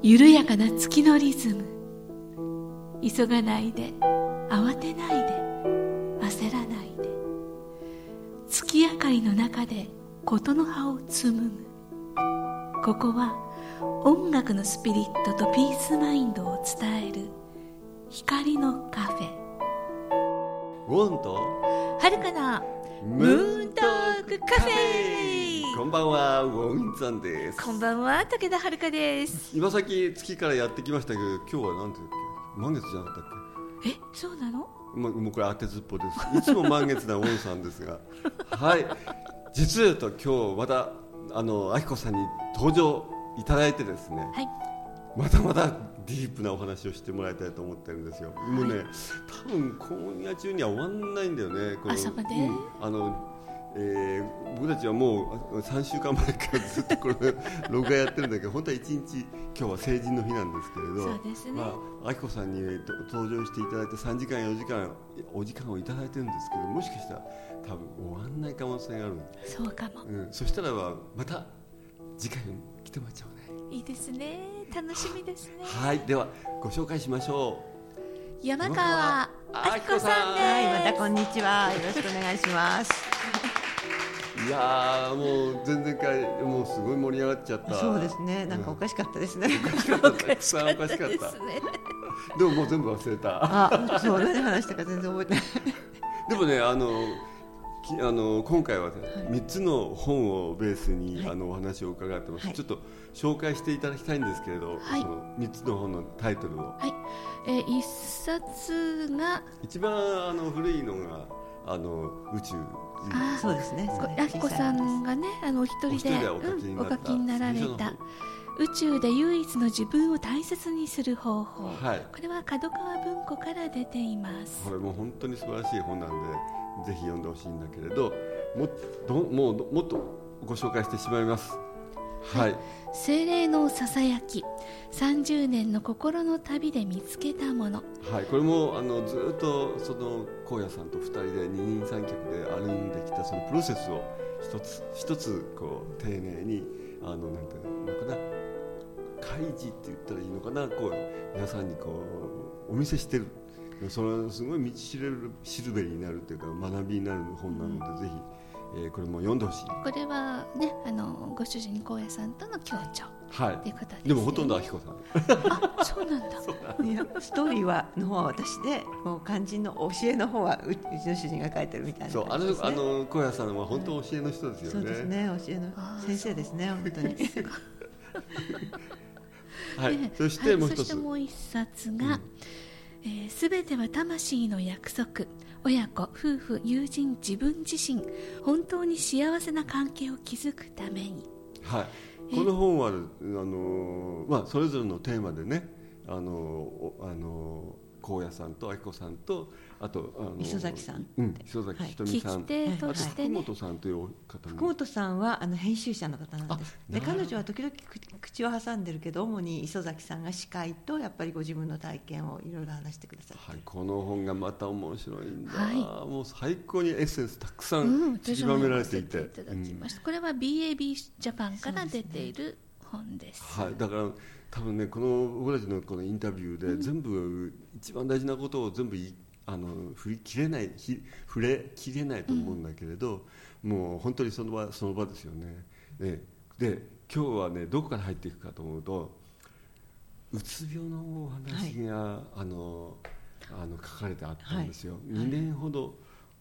緩やかな月のリズム。急がないで。慌てないで。焦らないで。月明かりの中で事の葉を紡ぐ。ここは音楽のスピリットとピースマインドを伝える光のカフェ。ウォンとはるかなムーントークカフェ。こんばんはウォンさんです。こんばんは武田遥です。今さっき月からやってきましたけど今日は何て言う満月じゃなかったっえそうなの？けもうもうこれ当てずっぽです。いつも満月なウォンさんですが。はい。実はと今日またあのあきこさんに登場いただいてですねはいまたまたディープなお話をしてもらいたいと思ってるんですよ。もうね、多分今夜中には終わんないんだよね。この朝までうんあの、えー僕たちはもう3週間前からずっとこれ 録画やってるんだけど、本当は1日今日は成人の日なんですけれど、そうですねまああきこさんにと登場していただいて3時間4時間お時間をいただいてるんですけど、もしかしたら多分終わんない可能性がある。そうかもうん、そしたらばまた次回来てもらっちゃうね。いいですね楽しみですねはい、ではご紹介しましょう。山川明子さんですはい、またこんにちは。よろしくお願いします。いやーもう前々回もうすごい盛り上がっちゃった。そうですね、なんかおかしかったですね。おかしかった。たくさんおかしかった。ですねでももう全部忘れた。あ、そう、何話したか全然覚えてない。でもねあの。きあの今回は、ね三つの本をベースに、はい。あのお話を伺ってます、はい。ちょっと紹介していただきたいんですけれど、はい。その三つの本のタイトルを。はい、えー一冊が一番あの古いのがあの宇宙。あそうですね。こあきこさんがねあのお一人でお一人でお書きにうんおなった書きになられた。宇宙で唯一の自分を大切にする方法、はい。これは角川文庫から出ています。これもう本当に素晴らしい本なんでぜひ読んでほしいんだけれどもっともうもっとご紹介してしまいます。はい、精霊のささやき。30年の心の旅で見つけたもの。はい、これもあのずっとその荒野さんと二人で二人三脚で歩んできたそのプロセスを一つ一つこう丁寧にあのなんていうのかな。開示って言ったらいいのかな。こう皆さんにこうお見せしてるそれはすごい道しるべしるべになるというか学びになる本なので、ぜひ、えーこれも読んでほしい。これはねあのご主人荒野さんとの協調はということです、い。でもほとんどあきこさん。あ そうなんだ。いや、ストーリーはの方は私で、もう肝心の教えの方はううちの主人が書いてるみたいなそうあ。のあの荒野さんは本当教えの人ですよそうねですね、教えの先生ですね、本当に。はい、でそしてもう一つ、はいそしてもう一冊が「す、べ、ては魂の約束。親子夫婦友人自分自身。本当に幸せな関係を築くために。はい、この本はあの、まあ、それぞれのテーマでねあのおあの荒野さんと明子さんとあとあの磯崎さんうん、磯崎ひとみ聞さん、き手あとしてね、本さんという方福も本さんはあの編集者の方なんです。で彼女は時々口口を挟んでるけど主に磯崎さんが司会とやっぱりご自分の体験をいろいろ話してくださって。はい、この本がまた面白いんだ、はい。もう最高にエッセンスたくさうんん散りばめられていて、私も読ませていただきました。これは BAB ジャパンから出ている本です。はい、だから多分ねこの僕たちのこのインタビューで全部、一番大事なことを全部いあの振り切れないひ触れきれないと思うんだけれど、もう本当にその場その場ですよね。でで今日はねどこから入っていくかと思うとうつ病のお話が、あのあの書かれてあったんですよ。はい。2年ほど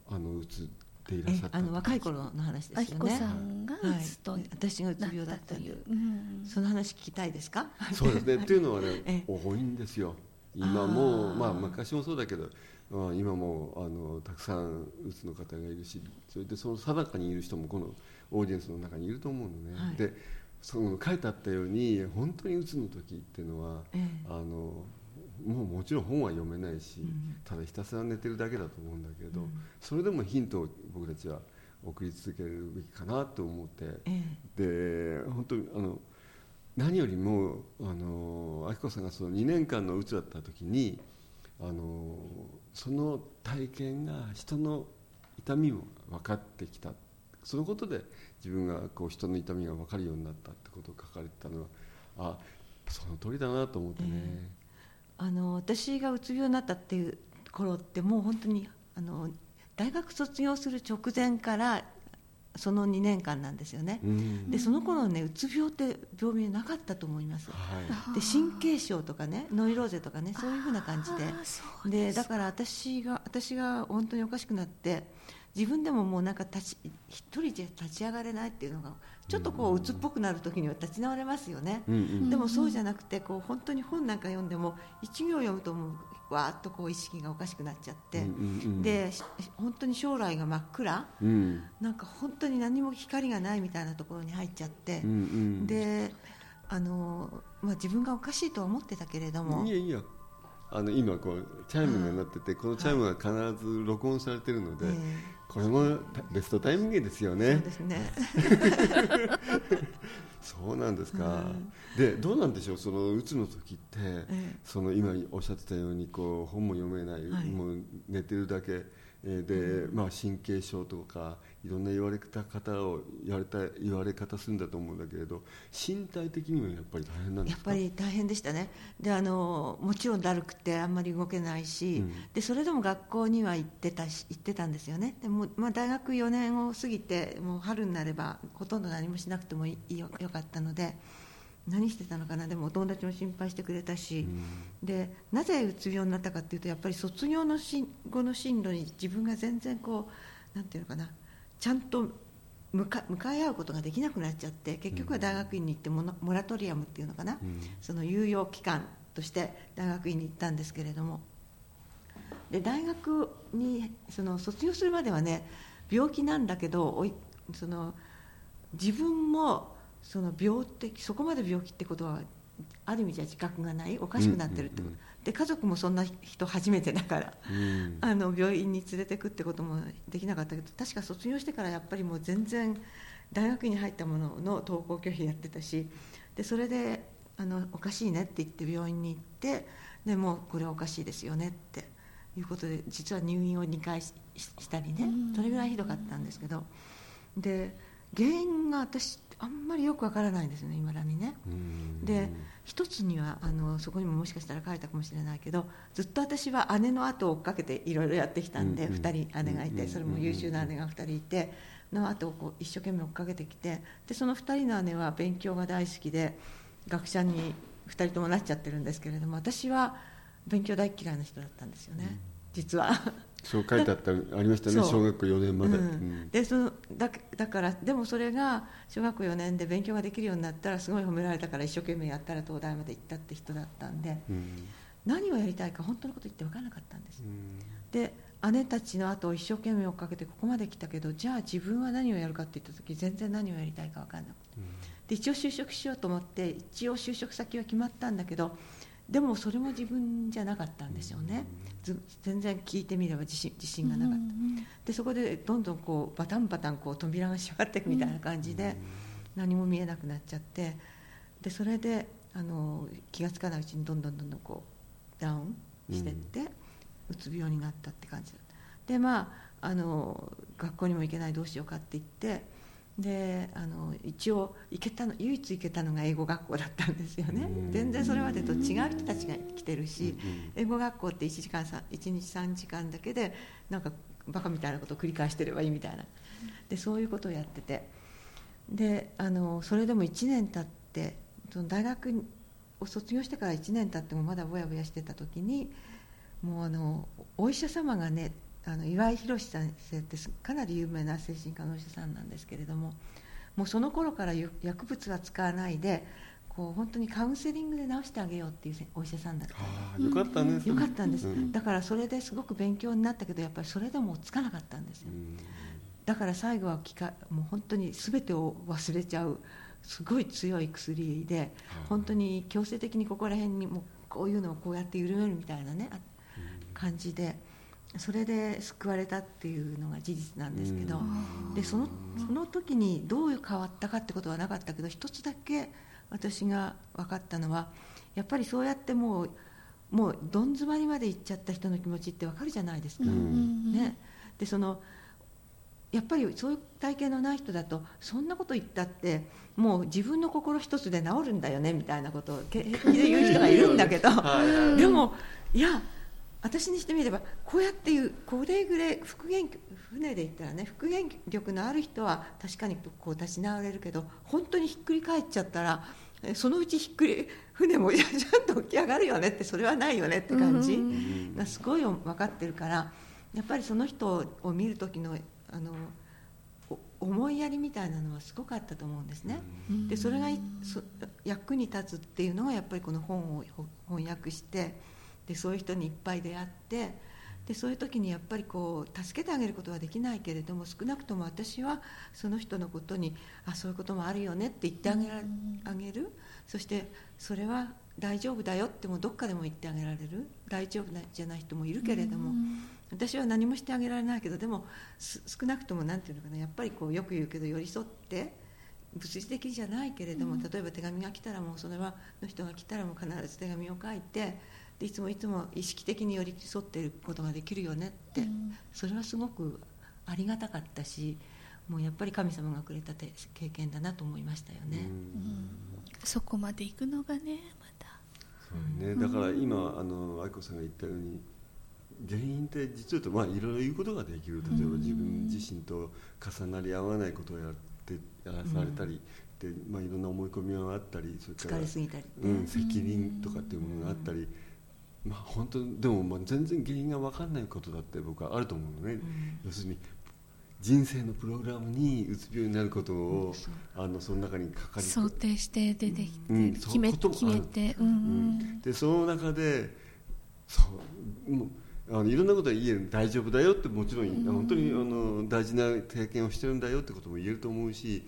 あのうつっていらっしゃったえあの若い頃の話ですよね。あきこさんがうつとはい私がうつな病だっったたという。う、うん。その話聞きたいですか？そうですね。っていうのはね え、多いんですよ。今もまあ昔もそうだけど、まあ今もあのたくさんうつの方がいるし、それでその定かにいる人もこのオーディエンスの中にいると思うのね。はい。で、その書いてあったように本当にうつの時っていうのは、ええ。あのもうもちろん本は読めないし、うん。ただひたすら寝てるだけだと思うんだけど、うん。それでもヒントを僕たちは送り続けるべきかなと思って。えで本当にあの何よりもあの明子さんがその2年間のうつだった時にあのその体験が人の痛みも分かってきた。そのことで自分がこう人の痛みが分かるようになったってことを書かれてたのはあその通りだなと思ってね、えー、あの私がうつ病になったっていう頃ってもう本当にあの大学卒業する直前からその2年間なんですよね、でその頃ねうつ病って病名なかったと思います、はい、で神経症とかねノイローゼとかねそういうふうな感じで。でだから私が私が本当におかしくなって自分でももうなんか立ち一人じゃ立ち上がれないっていうのがちょっとこう鬱っぽくなる時には立ち直れますよね、うんうん、でもそうじゃなくてこう本当に本なんか読んでも一行読むともうわーっとこう意識がおかしくなっちゃって、うんうんうん、で本当に将来が真っ暗、うん、なんか本当に何も光がないみたいなところに入っちゃって、うんうん、であの、まあ、自分がおかしいとは思ってたけれども。いやいやあの今こうチャイムが鳴ってて、このチャイムが必ず録音されてるので、これもベストタイミングですよね。そうですね。そうなんですか。でどうなんでしょうそのうつの時って、その今おっしゃってたようにこう本も読めない、もう寝てるだけで、まあ、神経症とかいろんな言われ方を言われた言われ方するんだと思うんだけれど身体的にもやっぱり大変なんですか？やっぱり大変でしたね。であのもちろんだるくてあんまり動けないし、うん、でそれでも学校には行ってたし行ってたんですよね。でも、まあ、大学4年を過ぎてもう春になればほとんど何もしなくてもよよかったので。何してたのかな？でもお友達も心配してくれたし、うん、でなぜうつ病になったかっていうとやっぱり卒業のし後の進路に自分が全然こうなんていうのかな？ちゃんと向か向かい合うことができなくなっちゃって結局は大学院に行ってモモラトリアムっていうのかな、うん、その猶予期間として大学院に行ったんですけれども。で大学にその卒業するまではね病気なんだけどその自分もその病ってそこまで病気ってことはある意味じゃ自覚がないおかしくなってるってこと、うんうん。うん、で家族もそんな人初めてだから、うん、あの病院に連れてくってこともできなかったけど確か卒業してからやっぱりもう全然大学に入ったものの登校拒否やってたしでそれであのおかしいねって言って病院に行ってでもうこれはおかしいですよねっていうことで実は入院を2回したりねそれぐらいひどかったんですけどで原因が私あんまりよくわからないんですよね今だにね。で一つにはあのそこにももしかしたら書いたかもしれないけどずっと私は姉の後を追っかけていろいろやってきたんで、2人姉がいてそれも優秀な姉が2人いての後をこう一生懸命追っかけてきてでその2人の姉は勉強が大好きで学者に2人ともなっちゃってるんですけれども私は勉強大嫌いな人だったんですよね、実はそう書いてあったありましたね小学校4年まで、うん、でそのだだからでもそれが小学校4年で勉強ができるようになったらすごい褒められたから一生懸命やったら東大まで行ったって人だったんで、うん、何をやりたいか本当のこと言って分からなかったんです、うん、で姉たちの後を一生懸命追っかけてここまで来たけどじゃあ自分は何をやるかって言った時全然何をやりたいか分からなくて、で一応就職しようと思って一応就職先は決まったんだけどでもそれも自分じゃなかったんですよね、全然聞いてみれば自信自信がなかった、でそこでどんどんこうバタンバタンこう扉が閉まっていくみたいな感じで、何も見えなくなっちゃって。でそれであの気が付かないうちにどんどんどんどんこうダウンしてって、うつ病になったって感じでまああの学校にも行けないどうしようかって言ってであの一応行けたの唯一行けたのが英語学校だったんですよね。全然それまでと違う人たちが来てるし、英語学校って1時間1日3時間だけでなんかバカみたいなことを繰り返してればいいみたいな。でそういうことをやってて。であのそれでも1年経ってその大学を卒業してから1年経ってもまだぼやぼやしてた時にもうあのお医者様がねあの岩井宏先生ってかなり有名な精神科のお医者さんなんですけれどももうその頃から薬物は使わないでこう本当にカウンセリングで治してあげようっていうお医者さんだった。あよかったねよかったんです、うん、だからそれですごく勉強になったけどやっぱりそれでもつかなかったんですよ、だから最後はきかもう本当に全てを忘れちゃうすごい強い薬で本当に強制的にここら辺にもこういうのをこうやって緩めるみたいなね感じで。それで救われたっていうのが事実なんですけどでそのその時にどう変わったかってことはなかったけど一つだけ私が分かったのはやっぱりそうやってもうもうどん詰まりまで行っちゃった人の気持ちって分かるじゃないですか。うん。ね、でそのやっぱりそういう体験のない人だとそんなこと言ったってもう自分の心一つで治るんだよねみたいなことを平気で言う人がいるんだけどでもいや私にしてみればこうやっていうこれぐらい復元船で言ったらね復元力のある人は確かにこう立ち直れるけど本当にひっくり返っちゃったらえそのうちひっくり船もちゃんと起き上がるよねってそれはないよねって感じがすごい分かってるからやっぱりその人を見る時のあのお思いやりみたいなのはすごくあったと思うんですね。でそれが役に立つっていうのがやっぱりこの本をほ翻訳してでそういう人にいっぱい出会ってでそういう時にやっぱりこう助けてあげることはできないけれども少なくとも私はその人のことにあそういうこともあるよねって言ってあげらあげる。そしてそれは大丈夫だよってもどっかでも言ってあげられる。大丈夫なじゃない人もいるけれども私は何もしてあげられないけどでもす少なくとも何ていうのかなやっぱりこうよく言うけど寄り添って物理的じゃないけれども、例えば手紙が来たらもうそれはの人が来たらもう必ず手紙を書いてでいつもいつも意識的に寄り添っていることができるよねって、それはすごくありがたかったしもうやっぱり神様がくれたて経験だなと思いましたよね。そこまで行くのがねまた。そうね、だから今あの愛子さんが言ったように原因って実は言うとまあいろいろ言うことができる。例えば自分自身と重なり合わないことをやってやらされたり、でまあ、いろんな思い込みがあったりそれから疲れすぎたりね。うん、責任とかっていうものがあったり、まあ、本当でもまあ全然原因が分かんないことだって僕はあると思うのね、要するに人生のプログラムにうつ病になることを、あのその中にかかり想定して出てきて、うん決め決めて、うん。うんでその中でそうもうあのいろんなことは言える。大丈夫だよってもちろん、本当にあの大事な経験をしてるんだよってことも言えると思うし、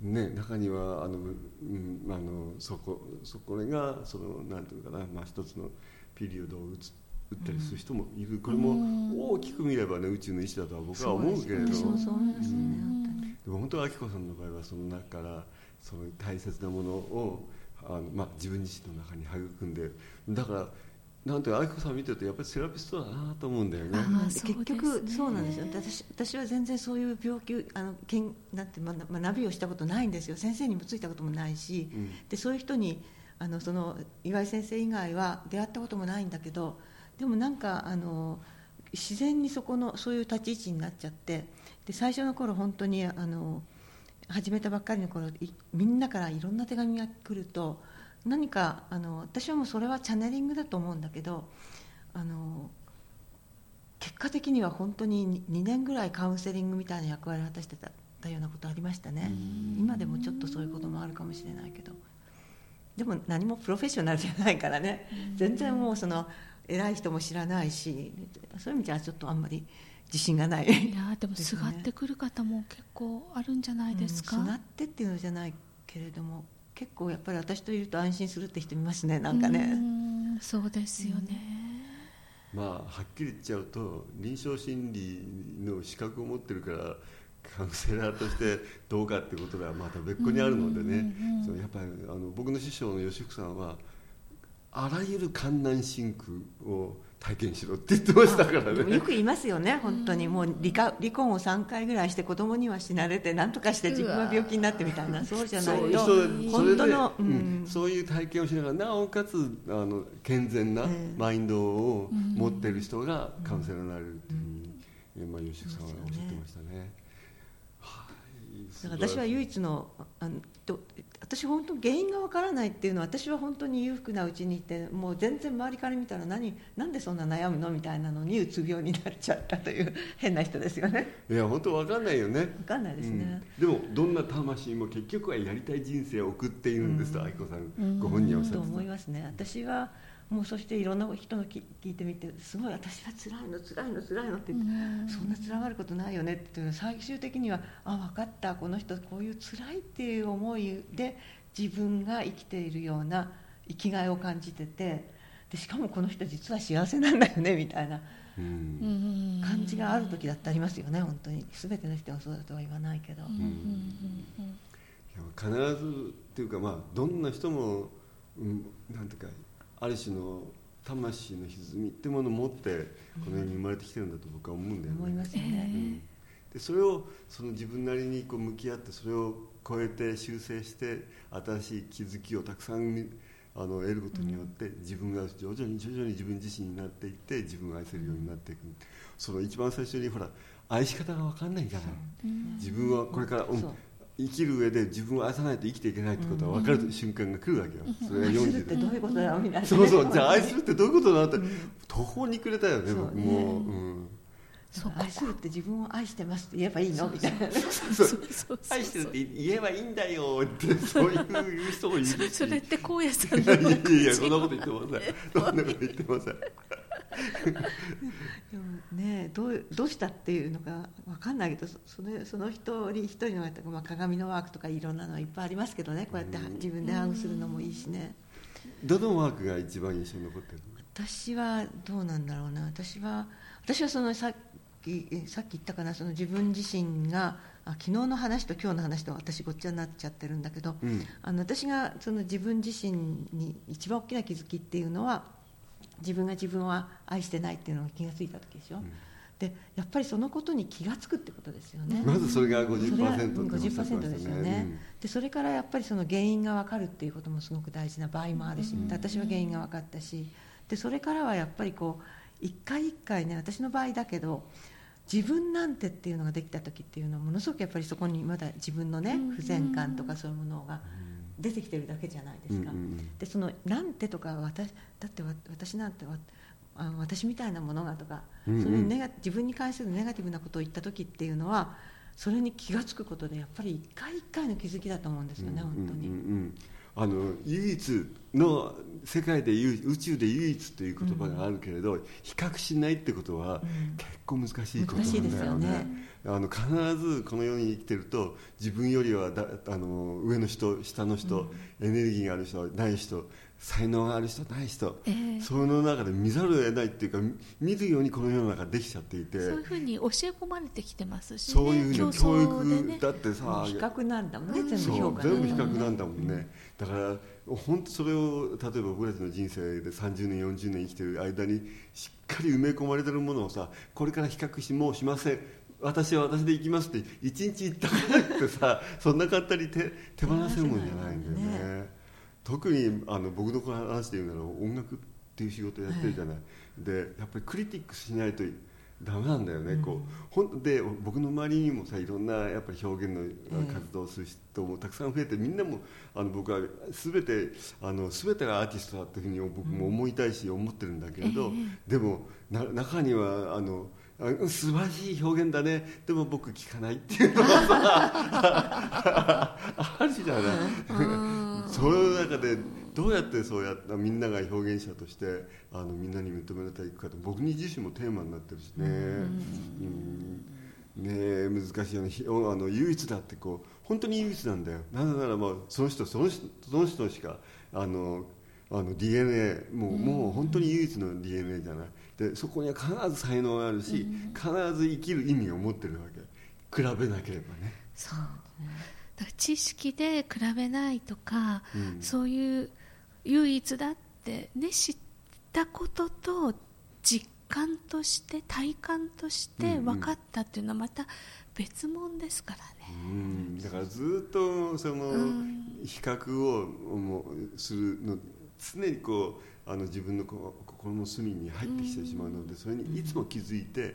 ね、中にはあの、うん、あのそこそこがそのなんていうのかな、まあ、一つのピリオドを打つ打ったりする人もいる、これも大きく見ればね宇宙の意志だとは僕は思うけれど。ね、本当にでも本当は明子さんの場合はその中からその大切なものをあの、まあ、自分自身の中に育んでだからなんていうか明子さんを見てるとやっぱりセラピストだなと思うんだよね。あでそうですね。結局そうなんですよ。私私は全然そういう病気あのけんなんて学学びをしたことないんですよ。先生にもついたこともないし、うん。でそういう人にあのその岩井先生以外は出会ったこともないんだけどでもなんかあの自然にそこのそういう立ち位置になっちゃってで最初の頃本当にあの始めたばっかりの頃いみんなからいろんな手紙が来ると何かあの私はもうそれはチャネリングだと思うんだけどあの結果的には本当に2年ぐらいカウンセリングみたいな役割を果たしてたたようなことありましたね。今でもちょっとそういうこともあるかもしれないけどでも何もプロフェッショナルじゃないからね。全然もうその偉い人も知らないしそういう意味じゃちょっとあんまり自信がない。いやでもすがってくる方も結構あるんじゃないですか、うんすがってっていうのじゃないけれども結構やっぱり私といると安心するって人いますねなんかうねんそうですよね、まあはっきり言っちゃうと臨床心理の資格を持ってるからカウンセラーとしてどうかってことはまた別個にあるのでね。そうやっぱりあの僕の師匠の吉福さんはあらゆる観難真空を体験しろって言ってましたからね。よく言いますよね本当に。もう離婚離婚を3回ぐらいして子供には死なれて何とかして自分は病気になってみたいな。そうじゃないと本当の、ううん。んそういう体験をしながらなおかつあの健全なええ。マインドを持っている人がカウンセラーになれるっていうふうに、えまあ、吉木さんはおっしゃってましたね。はい。だから私は唯一のあのと私本当原因がわからないっていうのは私は本当に裕福なうちにいてもう全然周りから見たら何なんでそんな悩むのみたいなのにうつ病になっちゃったという 変な人ですよね。いや本当わかんないよね。わかんないですね、うん。でもどんな魂も結局はやりたい人生を送っているんですと愛子さんご本人はおっしゃとってた。思いますね。私はもうそしていろんな人の聞聞いてみてすごい私は辛いの辛いの辛いのって言ってそんな辛がることないよねっていうの最終的にはあ分かったこの人こういう辛いっていう思いで自分が生きているような生きがいを感じててでしかもこの人実は幸せなんだよねみたいなうん。うん感じがある時だってありますよね本当に。全ての人がそうだとは言わないけど、いや必ずっていうかまあどんな人も、うん、なんていうかある種の魂の歪みってものを持ってこの世に生まれてきてるんだと僕は思うんだよね。思いますよね、うん、でそれをその自分なりにこう向き合ってそれを超えて修正して新しい気づきをたくさんあの得ることによって、自分が徐々に徐々に自分自身になっていって自分を愛せるようになっていく、その一番最初にほら愛し方が分かんないじゃない、自分はこれから、うん生きる上で自分を愛さないと生きていけないってことは分かる瞬間が来るわけよ、それが40でってどういうことだろうみたいな、そうそう。じゃあ愛するってどういうことだろうって、途方に暮れたよね僕も、うん。そう愛するって自分を愛してますって言えばいいの？みたいな。愛してるって言えばいいんだよってそういう人もいるしそれって荒野さんのいやいやそんなこと言ってませんそんなこと言ってませんねどうどうしたっていうのが分かんないけどそのその一人一人の、まあ、鏡のワークとかいろんなのいっぱいありますけどね。こうやって自分でハグするのもいいしね。どのワークが一番印象に残ってる私はどうなんだろうな。私は私はそのさきさっき言ったかな。その自分自身があ昨日の話と今日の話と私ごっちゃになっちゃってるんだけど、うん、あの私がその自分自身に一番大きな気づきっていうのは自分が自分は愛してないっていうのが気が付いた時でしょ、うん、でやっぱりそのことに気が付くってことですよね。まずそれが50%それ50%ですよね、うん、でそれからやっぱりその原因が分かるっていうこともすごく大事な場合もあるし、私は原因が分かったしでそれからはやっぱりこう一回一回ね私の場合だけど自分なんてっていうのができた時っていうのはものすごくやっぱりそこにまだ自分のね不全感とかそういうものが出てきてるだけじゃないですか。でその「なんて」とか私だって私なんてあ私みたいなものがとか、そういうネガ自分に関するネガティブなことを言った時っていうのはそれに気が付くことでやっぱり一回一回の気づきだと思うんですよね、本当に。あの唯一の世界で宇宙で唯一という言葉があるけれど、うん、比較しないってことは結構難しいことなんだよね。ねあの必ずこの世に生きてると自分よりはだあの上の人下の人、うん、エネルギーがある人ない人才能がある人ない人、えー、その中で見ざるを得ないっていうか見るようにこの世の中できちゃっていてそういうふうに教え込まれてきてますし、ね、そういうふうに教育、ね、だってさ比較なんだもんね、全部評価全部比較なんだもんね、だから本当それを例えば僕たちの人生で30年40年生きてる間にしっかり埋め込まれてるものをさこれから比較しもうしません私は私で行きますって一日行ったからってさそんな簡単に手手放せるもんじゃないんだよね。ね。特にあの僕の話で言うなら音楽っていう仕事やってるじゃない、はい、でやっぱりクリティックしないとダメなんだよね、うん、こう。ほんで僕の周りにもさいろんなやっぱり表現の活動をする人もたくさん増えて、みんなもあの僕は全てあの全てがアーティストだというふうに僕も思いたいし思ってるんだけれど、うん、でもな中にはあの素晴らしい表現だね。でも僕聞かないっていうのがさ あるじゃない。その中でどうやってそうやったみんなが表現者としてあのみんなに認められていくかと僕に自身もテーマになってるしね。うん。ね難しいよね。あの唯一だってこう本当に唯一なんだよ。なぜならまあその人その人その人しかあのあの DNA もう,、もう本当に唯一の DNA じゃないでそこには必ず才能があるし、必ず生きる意味を持ってるわけ。比べなければね。そうだから知識で比べないとか、うん、そういう唯一だってね知ったことと実感として体感として分かったっていうのはまた別物ですからね、うん、だからずっとその比較をするの常にこうあの自分のこう心の隅に入ってきてしまうのでそれにいつも気づいて、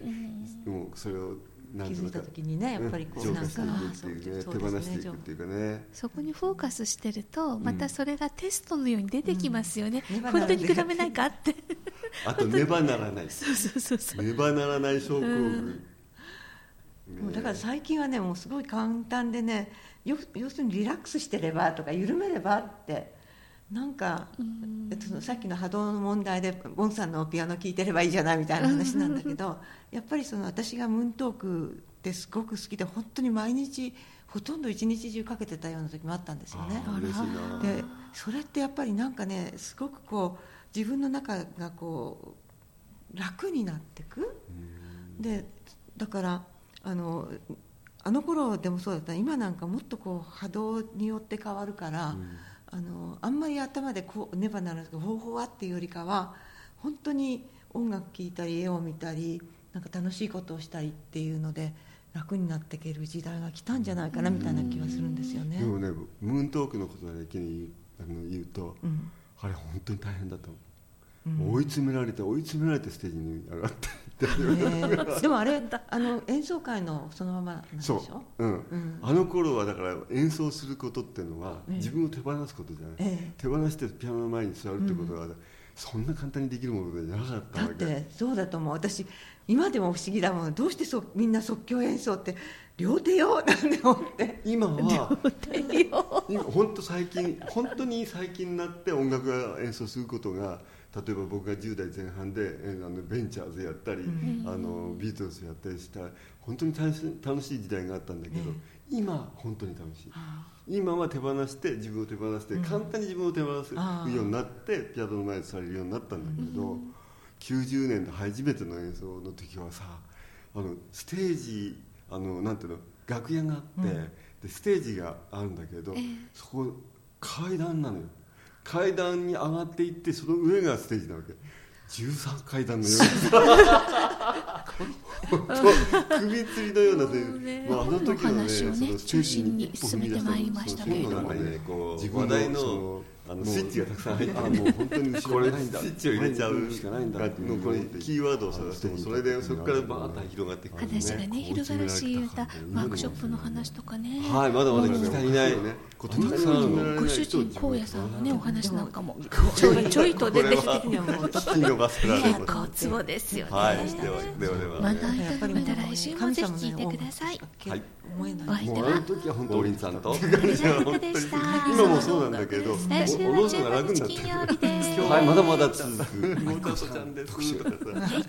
もうそれを気づいた時にねやっぱりこうなんか手放していくっていうかね。そこにフォーカスしてるとまたそれがテストのように出てきますよね、本当に比べないかって。あとねばならない。そうそうそうそう。ねばならない症候群、もうだから最近はねもうすごい簡単でね要するにリラックスしてればとか緩めればってなんか、えっと、さっきの波動の問題でボンさんのピアノ聴いてればいいじゃないみたいな話なんだけどやっぱりその私がムーントークってすごく好きで本当に毎日ほとんど一日中かけてたような時もあったんですよね。でそれってやっぱりなんかねすごくこう自分の中がこう楽になってく？でだからあのあの頃でもそうだった。今なんかもっとこう波動によって変わるから、うんあのあんまり頭でこうねばならないけど方法はっていうよりかは本当に音楽聴いたり絵を見たりなんか楽しいことをしたりっていうので楽になっていける時代が来たんじゃないかなみたいな気がするんですよね。でもねムーントークのことだけに言うあの言うと、うんあれ本当に大変だったの、うん追い詰められて追い詰められてステージに上がってでもあれあの演奏会のそのままなんでしそう。ょ、うん。うん。あの頃はだから演奏することっていうのはええ。自分を手放すことじゃない、ええ。手放してピアノの前に座るってことは、そんな簡単にできるものじゃなかっただっわけてそうだと思う。私今でも不思議だもん。どうしてそみんな即興演奏って両手よなんて思って。今は今本当最近本当に最近になって音楽が演奏することが例えば僕が10代前半でえあのベンチャーズやったり、あのビートルズやったりした本当に楽し楽しい時代があったんだけど、今本当に楽しい。今は手放して自分を手放して、簡単に自分を手放すようになってピアノの前で座れるようになったんだけど、90年で初めての演奏の時はさあのステージあのなんていうの楽屋があって、でステージがあるんだけど、そこ階段なのよ階段に上がっていってその上がステージなわけ。13階段のような。首吊りのようなね、まあ、あの時はねお話をねそのステージに一歩踏み出した中心に進めてまいりましたけれども。その中にねこう自分の話題のそのあのスイッチがたくさん入ってあもう本当に後ろがないんだ。スイッチを入れちゃうしかないんだっていうのこれキーワードを探してもそれでそこからバーッと広がっていく話がね広がるし言ったワークショップの話とかね。はいまだまだ聞き足りないことたくさんあるの。ご主人荒野さんのねお話なんかも。ちょいちょいと出てきてこれは。聞き逃せられ結ない構ツボですよね、はいではではでは。また来週もぜひ聞いてください。はい思えない。もうあのは時は本当さんと。今もそうなんだけど来週はおろすのが楽にな15って日金曜日ですはいまだまだ続く妹ちゃんですとかさ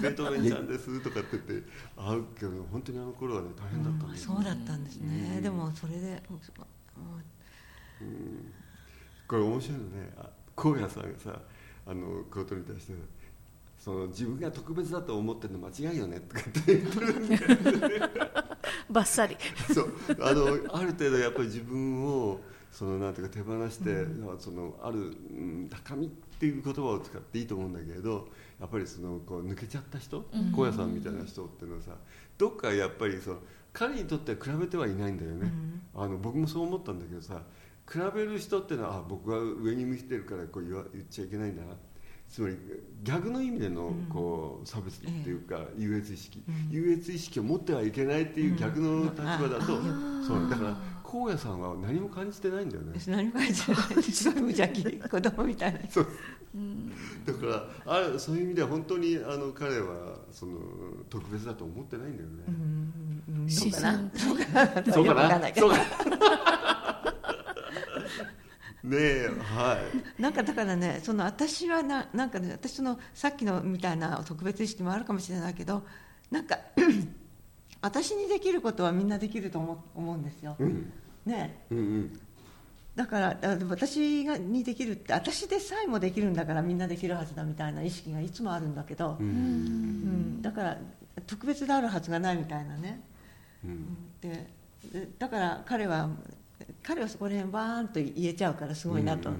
ベートーベンちゃんですとかって言って会うけど本当にあの頃はね大変だったんですそうだったん。ですね、でもそれでこれ面白いのね。あ荒野さんがさあのことに対してその自分が特別だと思ってるの間違いよねとかって言ってるんで。バッサリ。そう。あのある程度やっぱり自分をそのなんていうか手放して、そのある、うん、高みっていう言葉を使っていいと思うんだけれどやっぱりそのこう抜けちゃった人荒野、さんみたいな人っていうのはさどっかやっぱりその彼にとっては比べてはいないんだよね、あの僕もそう思ったんだけどさ比べる人っていうのはあ僕は上に向いてるからこう言わ言っちゃいけないんだなつまり逆の意味でのこう差別っていうか優越意識、優越意識を持ってはいけないっていう逆の立場だと、そうだから荒野さんは何も感じてないんだよね。私何も書いてない。すごい無邪気子供みたいな。そう。だからあるそういう意味では本当にあの彼はその特別だと思ってないんだよね、うん。自然体そうかよくわかんなそうかねえ。はい。なんかだからねその私はななんかね私そのさっきのみたいな特別意識もあるかもしれないけどなんか 私にできることはみんなできると思思うんですよ、うん。ねうんうん。だから私がにできるって私でさえもできるんだからみんなできるはずだみたいな意識がいつもあるんだけど、うん。だから特別であるはずがないみたいなね、うん。ででだから彼は彼はそこら辺バーンと言えちゃうからすごいなと、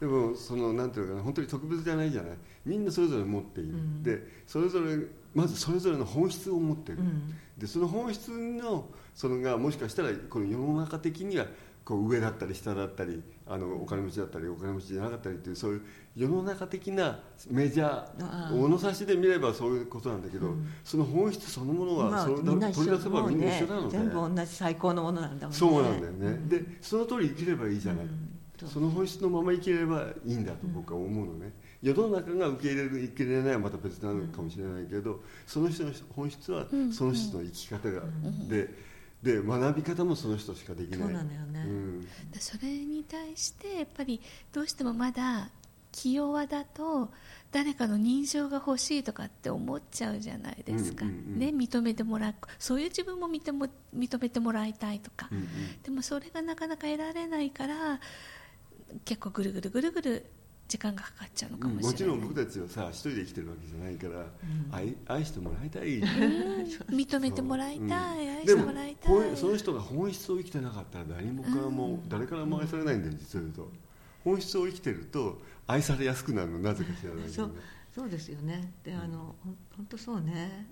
でもそのなんていうのかな本当に特別じゃないじゃない。みんなそれぞれ持っている、んでそれぞれまずそれぞれの本質を持ってる、うん。でその本質のそのがもしかしたらこの世の中的にはこう上だったり下だったりあのお金持ちだったりお金持ちじゃなかったりっていうそういう世の中的なメジャあーー物差しで見ればそういうことなんだけど、その本質そのものは、まあそ取り出せばみんな一緒なので、ね全部同じ最高のものなんだもんね。そうなんだよね、でその通り生きればいいじゃない、そう。その本質のまま生きればいいんだと僕は思うのね、世の中が受け入れる受け入れないはまた別なのかもしれないけど、その人の本質はその人の生き方が、でで学び方もその人しかできない。そうなのよね。うん。でそれに対してやっぱりどうしてもまだ気弱だと誰かの認証が欲しいとかって思っちゃうじゃないですか、うんうんうん。ね、認めてもらうそういう自分も認ても認めてもらいたいとか、うんうん。でもそれがなかなか得られないから結構ぐるぐるぐるぐる時間がかかっちゃうのかもしれない、もちろん僕たちはさ一人で生きてるわけじゃないから、愛愛してもらいたい。認めてもらいたい、う。ん。愛してもらいたい。その人が本質を生きてなかったら誰もからも、誰からも愛されないんだよ実を言うと。本質を生きてると愛されやすくなるのなぜか知らないけそうどね。そう。ですよね。であの本当そうね。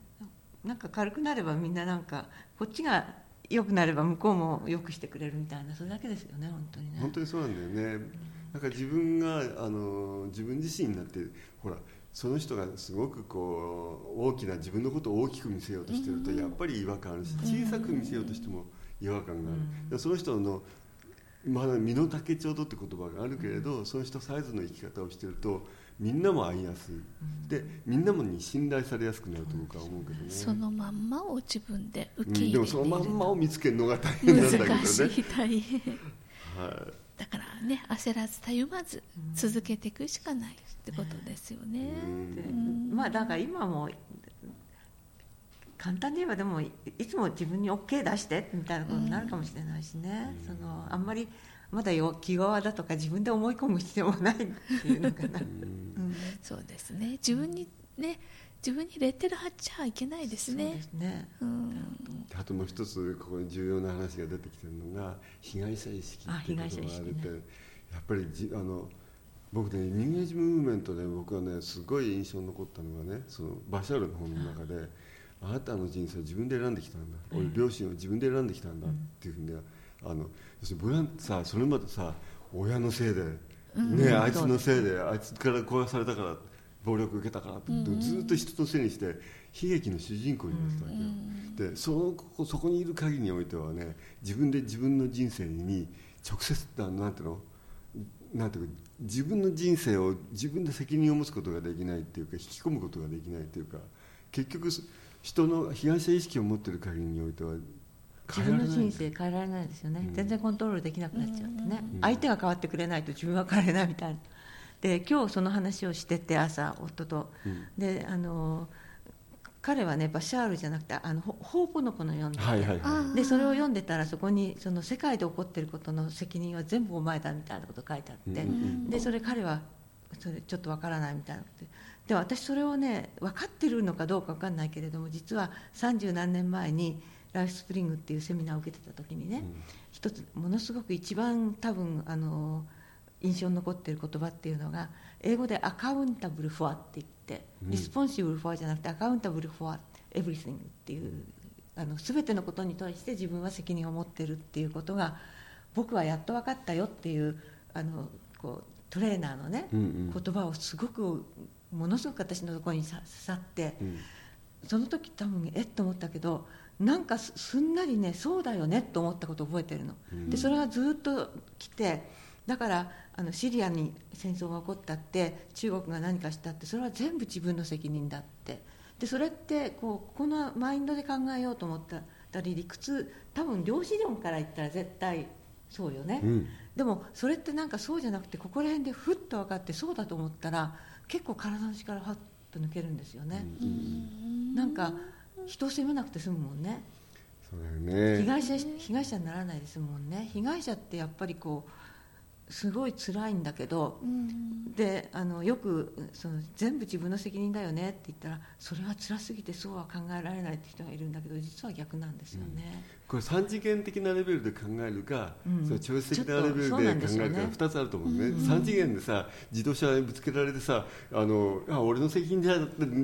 なんか軽くなればみんななんかこっちが良くなれば向こうも良くしてくれるみたいなそれだけですよね本当にね。本当にそうなんだよねなんか自分があの自分自身になってほらその人がすごくこう大きな自分のことを大きく見せようとしてるとやっぱり違和感あるし小さく見せようとしても違和感がある、でその人のまだ身の丈ちょうどって言葉があるけれど、その人サイズの生き方をしてるとみんなも会いやすい、でみんなもに信頼されやすくなると僕は思うけどね。そのまんまを自分で受うん、け入れている。でもそのまんまを見つけるのが大変なんだけどね。難しい大変。はいだからね焦らずたゆまず続けていくしかないってことですよね、でまあだから今も簡単に言えばでもいいつも自分に OK 出してみたいなことになるかもしれないしね、そのあんまりまだよ気弱だとか自分で思い込む必要もないっていうのかな、うん。そうですね。自分にね自分にレッテル貼っちゃいけないですそうねですね。うん。あともう一つここに重要な話が出てきてるのが被害者意識っていうことがあるって、あ被害者意識ね。やっぱりじあの僕ねニューエイジムーブメントで僕はねすごい印象に残ったのがねそのバシャールの本の中で、あなたの人生を自分で選んできたんだ、俺両親を自分で選んできたんだっていうふうにあの要するに僕はさそれまでさ親のせいで、ねあいつのせいであいつから殺されたから暴力受けたからって、ずっと人のせいにして悲劇の主人公になってたわけよ、でそのこそこにいる限りにおいてはね自分で自分の人生に直接なんていうの？なんていうか自分の人生を自分で責任を持つことができないっていうか引き込むことができないっていうか結局人の被害者意識を持っている限りにおいては自分の人生変えられないですよね、全然コントロールできなくなっちゃってね、相手が変わってくれないと自分は変われないみたいなで今日その話をしてて朝夫と、であの彼はねバシャールじゃなくてあのホホーポノコの読んでて、はいはいはい。でそれを読んでたらそこにその世界で起こっていることの責任は全部お前だみたいなこと書いてあって、うんうんでそれ彼はそれちょっとわからないみたいな。ことでで私それをね分かってるのかどうか分かんないけれども実は三十何年前にライフスプリングっていうセミナーを受けてた時にね、一つものすごく一番多分あの印象に残っている言葉っていうのが英語でアカウンタブルフォアって言って、リスポンシブルフォアじゃなくてアカウンタブルフォアエブリシングっていうあの全てのことに対して自分は責任を持ってるっていうことが僕はやっと分かったよっていうあのこうトレーナーのね、言葉をすごくものすごく私のところにさ刺さって、うん。その時多分えっと思ったけどなんかすすんなりねそうだよねと思ったことを覚えてるの、でそれがずっと来てだからあのシリアに戦争が起こったって中国が何かしたってそれは全部自分の責任だって。でそれってこうこのマインドで考えようと思ったり理屈多分量子論から言ったら絶対そうよね、うん。でもそれってなんかそうじゃなくてここら辺でふっと分かってそうだと思ったら結構体の力はっと抜けるんですよね、なんか人を責めなくて済むもんね。そうだよね。被害者被害者にならないですもんね。被害者ってやっぱりこうすごい辛いんだけど、であのよくその全部自分の責任だよねって言ったらそれは辛すぎてそうは考えられないって人がいるんだけど実は逆なんですよね、これ三次元的なレベルで考えるか、うん。それ超越的なレベルで考えるかよね2つあると思うね、三次元でさ自動車にぶつけられてさあのあ俺の責任じゃ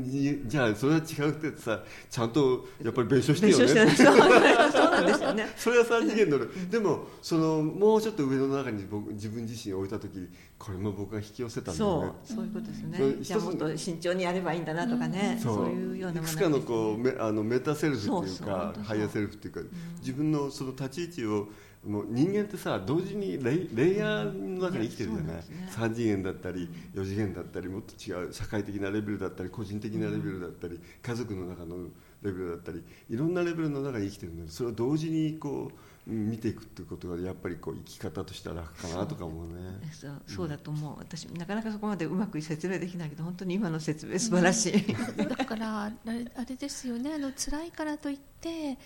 じじゃあそれは違うってさちゃんとやっぱり弁償してよ弁償してね。な いそうなんですよね。それは三次元のでもそのもうちょっと上の中に僕自分自身を置いた時これも僕が引き寄せたんだよね。そうそういうことですよね、じゃあもっと慎重にやればいいんだなとかね、そう。いうようないくつかのこうメあのメタセルフっていうかハイヤーセルフっていうか、自分のその立ち位置をもう人間ってさ同時にレイレイヤーの中に生きてるじゃない、ね。3次元だったり4次元だったりもっと違う社会的なレベルだったり個人的なレベルだったり、家族の中のレベルだったりいろんなレベルの中に生きてるのでそれを同時にこううん見ていくっていうことがやっぱりこう生き方としては楽かなとか思うね。そうそうだと思う。私なかなかそこまでうまく説明できないけど本当に今の説明素晴らしい、だからあれあれですよね。あの辛いからといって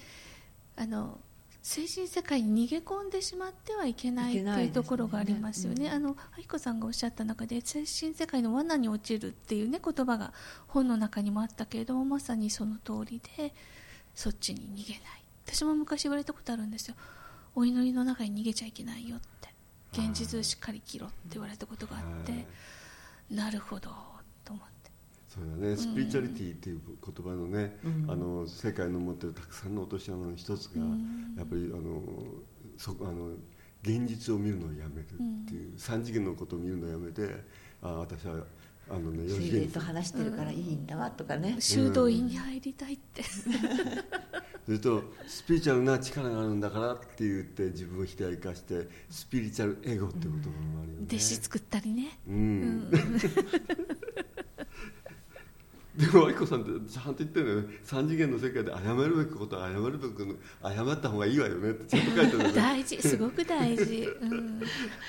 あの精神世界に逃げ込んでしまってはいけないというところがありますよね。うんあの愛子さんがおっしゃった中で精神世界の罠に落ちるっていうね言葉が本の中にもあったけれどもまさにその通りでそっちに逃げない。私も昔言われたことあるんですよ。お祈りの中に逃げちゃいけないよって。現実をしっかり生きろって言われたことがあって。なるほどそうだね。スピリチュアリティっていう言葉のね、うん。あの世界の持ってるたくさんの落とし穴の一つが、うん。やっぱりあのそあの現実を見るのをやめるっていう、三次元のことを見るのをやめてあ私はあのね四次元。水霊と話してるからいいんだわとかね、修道院に入りたいって、それとスピリチュアルな力があるんだからって言って自分を肥大化してスピリチュアルエゴっていう言葉もあるよね、弟子作ったりね、うん、でも愛子さんってちゃんと言ってるのよね。三次元の世界で謝るべきことは謝るべき謝った方がいいわよねってちゃんと書いてる大事 すごく大事、うん、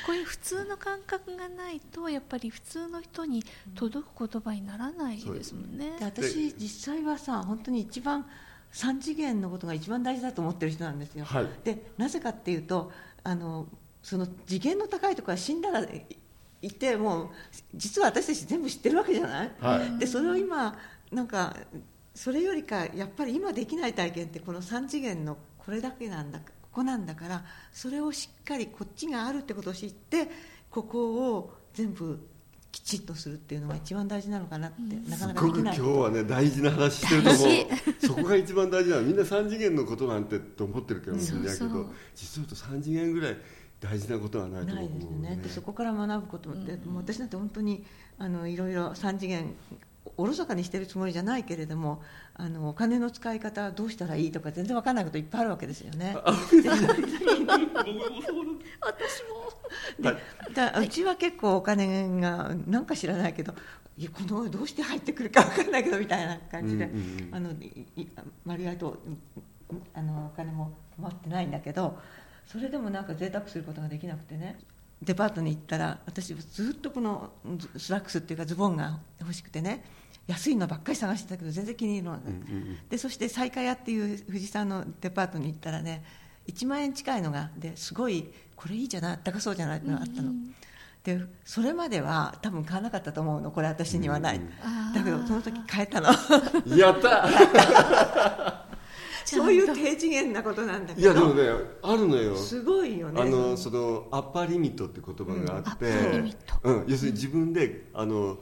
こういう普通の感覚がないとやっぱり普通の人に届く言葉にならないですもんね。で私実際はさ本当に一番3次元のことが一番大事だと思ってる人なんですよ、はい。でなぜかっていうとあのその次元の高いところは死んだらいいてもう実は私たち全部知ってるわけじゃない、はい。でそれを今なんかそれよりかやっぱり今できない体験ってこの3次元のこれだけなんだここなんだからそれをしっかりこっちがあるってことを知ってここを全部きちっとするっていうのが一番大事なのかなって、なかなかすごく今できない日はね大事な話してると思大うそこが一番大事なの。みんな3次元のことなんてと思ってるけどもしれないけそうそうど実を言うと3次元ぐらい大事なことはないとない思うですよね。でそこから学ぶことって、もう私なんて本当にあのいろいろ3次元おろそかにしてるつもりじゃないけれどもあのお金の使い方はどうしたらいいとか全然わかんないこといっぱいあるわけですよね。私もでだうちは結構お金がなんか知らないけどいやこのどうして入ってくるかわかんないけどみたいな感じで、うんうんうん。あのいい割合とうんあのお金も止まってないんだけどそれでもなんか贅沢することができなくてね。デパートに行ったら私ずっとこのズスラックスっていうかズボンが欲しくてね安いのばっかり探してたけど全然気に入るのがなくて、うんうんうん。でそして西下屋っていう藤さんのデパートに行ったらね1万円近いのがですごいこれいいじゃない高そうじゃないのがあったの、でそれまでは多分買わなかったと思うの。これ私にはない、うんだけどその時買えたの。やったそういう低次元なことなんだけいやでもどねあるのよ。すごいよね。あのそのアッパーリミットって言葉があって、うんアッパーリミット。うん、要するに自分であの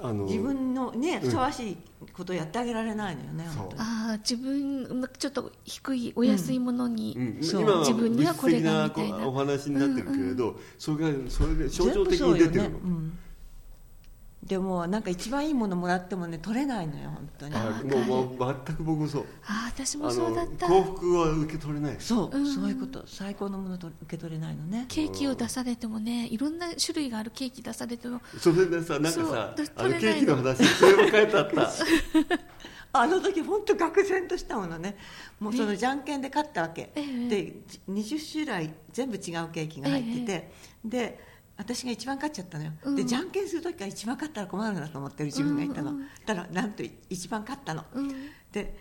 あの自分のねふさわしいことをやってあげられないのよね、そう。本当に。ああ自分ちょっと低いお安いものに、うん、そう。今は自分にはこれが物みたいな。お話になってるけれど、それがそれで象徴的に出てるの、全部そうよね。うんでもなんか一番いいものもらってもね取れないのよ本当に。あもう全く僕もそう。ああ私もそうだった。幸福は受け取れない。そう、うん。そういうこと。最高のものと受け取れないのね。ケーキを出されてもねいろんな種類があるケーキ出されてもそれでさなんかさだあのケーキの話それも書いてあった。あの時本当愕然としたものね。もうそのじゃんけんで勝ったわけ、ええ。で20種類全部違うケーキが入ってて、で私が一番勝っちゃったのよ、うん。でじゃんけんする時から一番勝ったら困るなと思ってる自分がいたの、うんうんだからなんと一番勝ったの、うん。で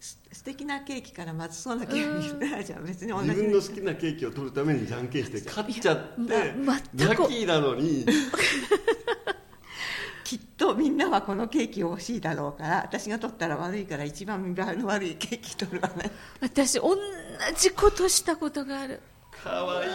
す素敵なケーキからまずそうなケーキにするじゃん別に同じ。自分の好きなケーキを取るためにじゃんけんして勝っちゃってラッキーなのに。きっとみんなはこのケーキを欲しいだろうから私が取ったら悪いから一番見栄えの悪いケーキ取るわね。私同じことしたことがあるかわいい。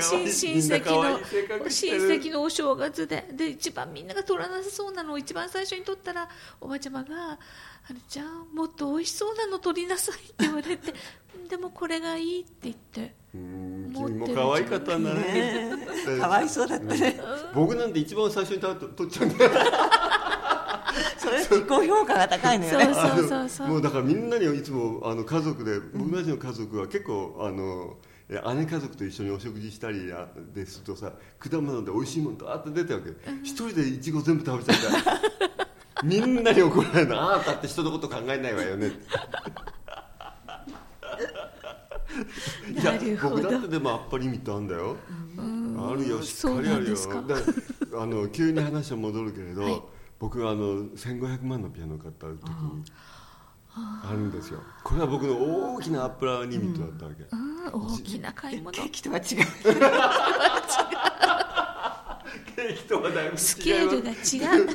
親親戚の親る戚のお正月で。で一番みんなが取らなさそうなのを一番最初に取ったらおばあちゃまが「あれちゃんもっと美味しそうなの取りなさい」って言われて「でもこれがいい」って言ってうん君も可愛かったんだね。ねえ。かわいそうだったね。僕なんて一番最初に取取っちゃうんだよ。それ自己評価が高いのよね。そうそうそうそう。もうだからみんなにいつもあの家族で僕たちの家族は結構あのえ姉家族と一緒にお食事したりあでするとさ果物で美味しいものとあって出てるわけ。一人でいちご全部食べちゃった。みんなに怒られるの。ああだって人のこと考えないわよね。っ ていや僕だってでもアッパーリミットあんだよ。あるよしっかりあるよ。あの急に話は戻るけれど、はい。僕があの1500万のピアノを買った時にあるんですよ。これは僕の大きなアップラーリミットだったわけ、うん、大きな買い物。ケーキとは違う。ケーキとはだいぶスケールが違う。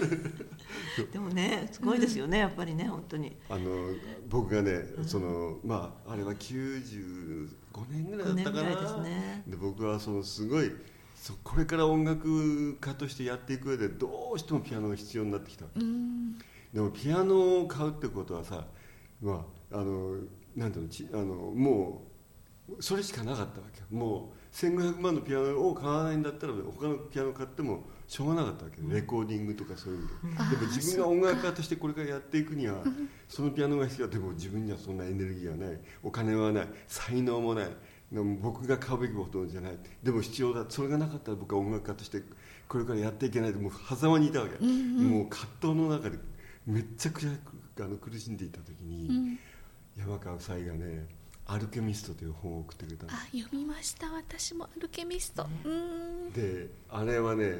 でもねすごいですよね、やっぱりね本当に。あの僕がね、そのまああれは95年ぐらいだったかな。5年ぐらいですね。で僕はそのすごいそこれから音楽家としてやっていく上でどうしてもピアノが必要になってきたわけ。うん。でもピアノを買うってことはさ、まあ、あのなんていうのちあのもうそれしかなかったわけよ。もう1500万のピアノを買わないんだったら他のピアノ買ってもしょうがなかったわけ、レコーディングとかそういうの。で、でも自分が音楽家としてこれからやっていくにはそのピアノが必要でも自分にはそんなエネルギーがない。お金はない。才能もない。でも僕が買うべきことじゃない。でも必要だ。それがなかったら僕は音楽家としてこれからやっていけないでもう狭間にいたわけ、もう葛藤の中でめっちゃくちゃあの苦しんでいた時に、うん。山川夫妻がね「アルケミスト」という本を送ってくれたの。あ読みました。私もアルケミスト。うん。であれはね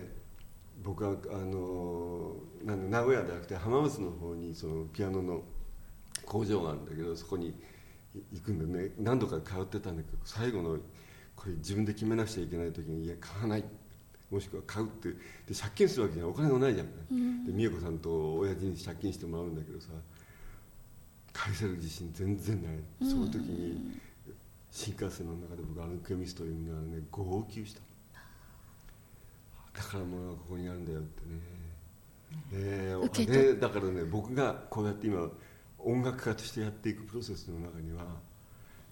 僕はあのなんだ名古屋ではなくて浜松の方にそのピアノの工場があるんだけどそこにい行くんでね。何度か通ってたんだけど最後のこれ自分で決めなくちゃいけない時にいや買わないもしくは買うってで借金するわけじゃお金がないじゃん、で美恵子さんと親父に借金してもらうんだけどさ返せる自信全然ない、その時に新幹線の中で僕アルケミストを読みながらね号泣した。だからもうここにあるんだよってね。えー受け取ねだからね僕がこうやって今音楽家としてやっていくプロセスの中には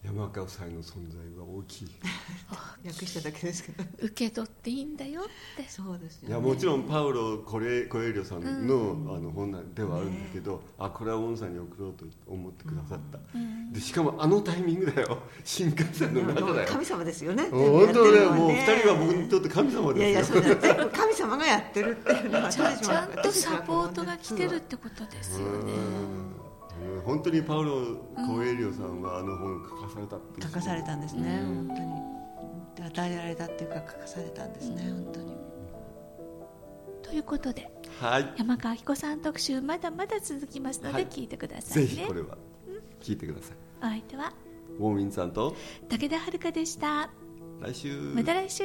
山川夫妻の存在が大きい。訳しただけですけど。受け取っていいんだよって。そうですよ、ね、いやもちろんパウロ・コレコエリョさんの,、あの本ではあるんだけど、あこれはオンさんに送ろうと思ってくださった、でしかもあのタイミングだよ。新幹線の中だよ。神様ですよね。本当ね。もう二人は僕にとって神様いやいやですよそうだ全部神様がやってるっていうのはちゃん私もちゃんとサポートが来てるってことですよねうん本当にパウロ・コエリョさんはあの本を書かされたっていう。書かされたんですね、本当に。与えられたっていうか書かされたんですね、本当に。ということではい。山川彦さん特集まだまだ続きますのはい。で聞いてくださいね、ぜひこれは聞いてください。お相手は？ウォーミンさんと？武田遥でした。来週。また来週